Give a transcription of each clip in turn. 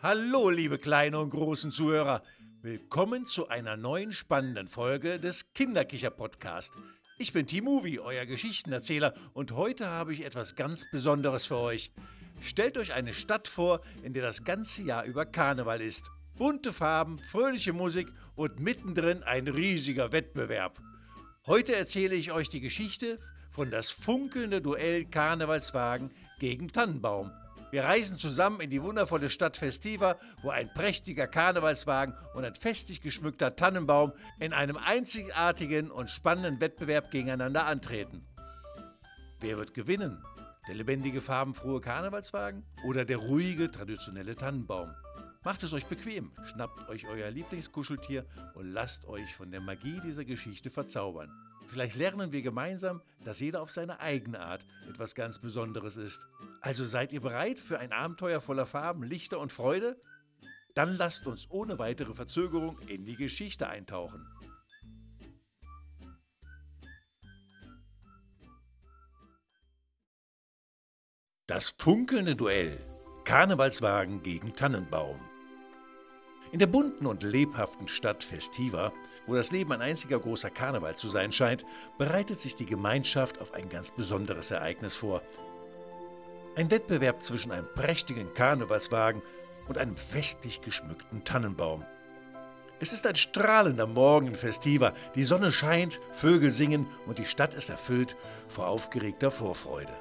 Hallo, liebe kleine und großen Zuhörer. Willkommen zu einer neuen spannenden Folge des Kinderkicher-Podcast. Ich bin T-Movie, euer Geschichtenerzähler, und heute habe ich etwas ganz Besonderes für euch. Stellt euch eine Stadt vor, in der das ganze Jahr über Karneval ist. Bunte Farben, fröhliche Musik und mittendrin ein riesiger Wettbewerb. Heute erzähle ich euch die Geschichte von das funkelnde Duell Karnevalswagen gegen Tannenbaum. Wir reisen zusammen in die wundervolle Stadt Festiva, wo ein prächtiger Karnevalswagen und ein festlich geschmückter Tannenbaum in einem einzigartigen und spannenden Wettbewerb gegeneinander antreten. Wer wird gewinnen? Der lebendige, farbenfrohe Karnevalswagen oder der ruhige, traditionelle Tannenbaum? Macht es euch bequem, schnappt euch euer Lieblingskuscheltier und lasst euch von der Magie dieser Geschichte verzaubern. Vielleicht lernen wir gemeinsam, dass jeder auf seine eigene Art etwas ganz Besonderes ist. Also seid ihr bereit für ein Abenteuer voller Farben, Lichter und Freude? Dann lasst uns ohne weitere Verzögerung in die Geschichte eintauchen. Das funkelnde Duell. Karnevalswagen gegen Tannenbaum. In der bunten und lebhaften Stadt Festiva, wo das Leben ein einziger großer Karneval zu sein scheint, bereitet sich die Gemeinschaft auf ein ganz besonderes Ereignis vor. Ein Wettbewerb zwischen einem prächtigen Karnevalswagen und einem festlich geschmückten Tannenbaum. Es ist ein strahlender Morgen in Festiva, die Sonne scheint, Vögel singen und die Stadt ist erfüllt vor aufgeregter Vorfreude.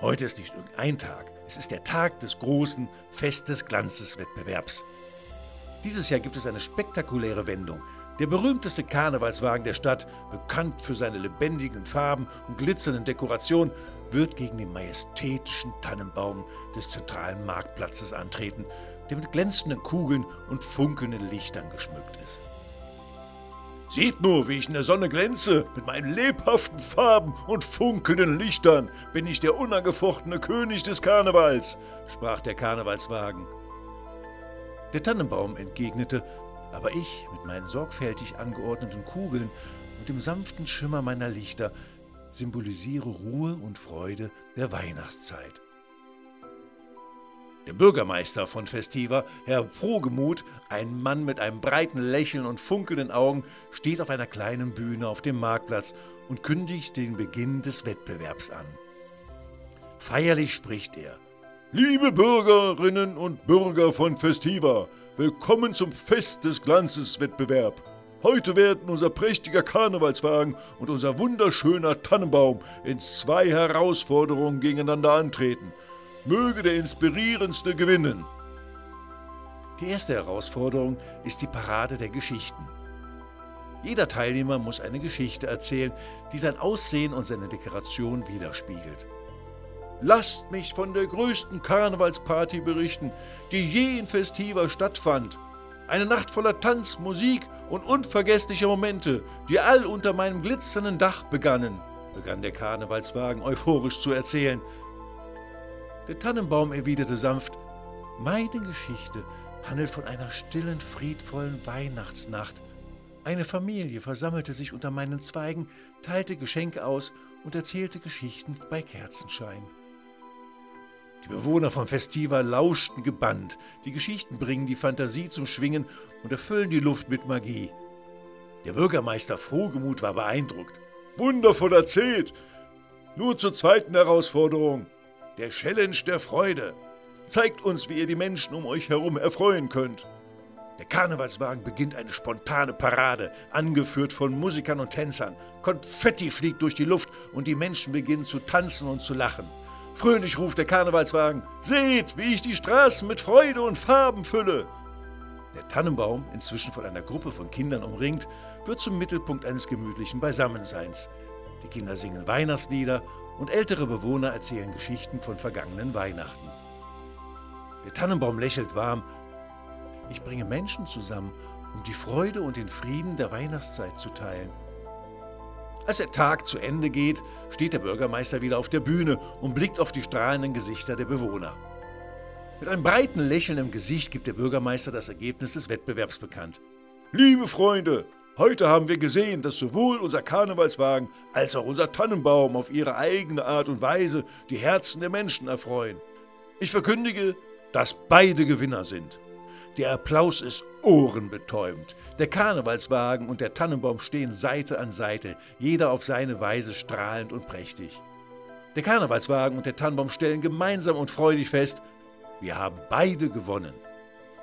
Heute ist nicht irgendein Tag, es ist der Tag des großen Fest des Glanzes-Wettbewerbs. Dieses Jahr gibt es eine spektakuläre Wendung. Der berühmteste Karnevalswagen der Stadt, bekannt für seine lebendigen Farben und glitzernden Dekorationen, wird gegen den majestätischen Tannenbaum des zentralen Marktplatzes antreten, der mit glänzenden Kugeln und funkelnden Lichtern geschmückt ist. Seht nur, wie ich in der Sonne glänze. Mit meinen lebhaften Farben und funkelnden Lichtern bin ich der unangefochtene König des Karnevals, sprach der Karnevalswagen. Der Tannenbaum entgegnete, aber ich mit meinen sorgfältig angeordneten Kugeln und dem sanften Schimmer meiner Lichter symbolisiere Ruhe und Freude der Weihnachtszeit. Der Bürgermeister von Festiva, Herr Frohgemut, ein Mann mit einem breiten Lächeln und funkelnden Augen, steht auf einer kleinen Bühne auf dem Marktplatz und kündigt den Beginn des Wettbewerbs an. Feierlich spricht er. Liebe Bürgerinnen und Bürger von Festiva, willkommen zum Fest des Glanzes-Wettbewerb. Heute werden unser prächtiger Karnevalswagen und unser wunderschöner Tannenbaum in zwei Herausforderungen gegeneinander antreten – Möge der Inspirierendste gewinnen. Die erste Herausforderung ist die Parade der Geschichten. Jeder Teilnehmer muss eine Geschichte erzählen, die sein Aussehen und seine Dekoration widerspiegelt. Lasst mich von der größten Karnevalsparty berichten, die je in Festiva stattfand. Eine Nacht voller Tanz, Musik und unvergesslicher Momente, die all unter meinem glitzernden Dach begannen, begann der Karnevalswagen euphorisch zu erzählen, der Tannenbaum erwiderte sanft, meine Geschichte handelt von einer stillen, friedvollen Weihnachtsnacht. Eine Familie versammelte sich unter meinen Zweigen, teilte Geschenke aus und erzählte Geschichten bei Kerzenschein. Die Bewohner von Festiva lauschten gebannt. Die Geschichten bringen die Fantasie zum Schwingen und erfüllen die Luft mit Magie. Der Bürgermeister Frohgemut war beeindruckt. Wundervoll erzählt! Nur zur zweiten Herausforderung der Challenge der Freude. Zeigt uns, wie ihr die Menschen um euch herum erfreuen könnt. Der Karnevalswagen beginnt eine spontane Parade, angeführt von Musikern und Tänzern. Konfetti fliegt durch die Luft und die Menschen beginnen zu tanzen und zu lachen. Fröhlich ruft der Karnevalswagen: Seht, wie ich die Straßen mit Freude und Farben fülle! Der Tannenbaum, inzwischen von einer Gruppe von Kindern umringt, wird zum Mittelpunkt eines gemütlichen Beisammenseins. Die Kinder singen Weihnachtslieder und ältere Bewohner erzählen Geschichten von vergangenen Weihnachten. Der Tannenbaum lächelt warm. Ich bringe Menschen zusammen, um die Freude und den Frieden der Weihnachtszeit zu teilen. Als der Tag zu Ende geht, steht der Bürgermeister wieder auf der Bühne und blickt auf die strahlenden Gesichter der Bewohner. Mit einem breiten Lächeln im Gesicht gibt der Bürgermeister das Ergebnis des Wettbewerbs bekannt. Liebe Freunde, Heute haben wir gesehen, dass sowohl unser Karnevalswagen als auch unser Tannenbaum auf ihre eigene Art und Weise die Herzen der Menschen erfreuen. Ich verkündige, dass beide Gewinner sind. Der Applaus ist ohrenbetäubend. Der Karnevalswagen und der Tannenbaum stehen Seite an Seite, jeder auf seine Weise strahlend und prächtig. Der Karnevalswagen und der Tannenbaum stellen gemeinsam und freudig fest, wir haben beide gewonnen.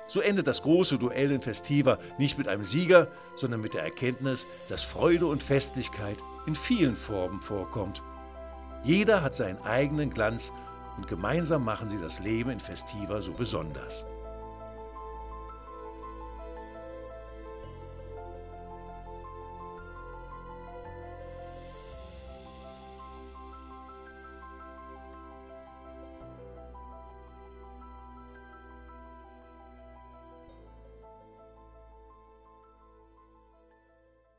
So endet das große Duell in Festiva nicht mit einem Sieger, sondern mit der Erkenntnis, dass Freude und Festlichkeit in vielen Formen vorkommt. Jeder hat seinen eigenen Glanz und gemeinsam machen sie das Leben in Festiva so besonders.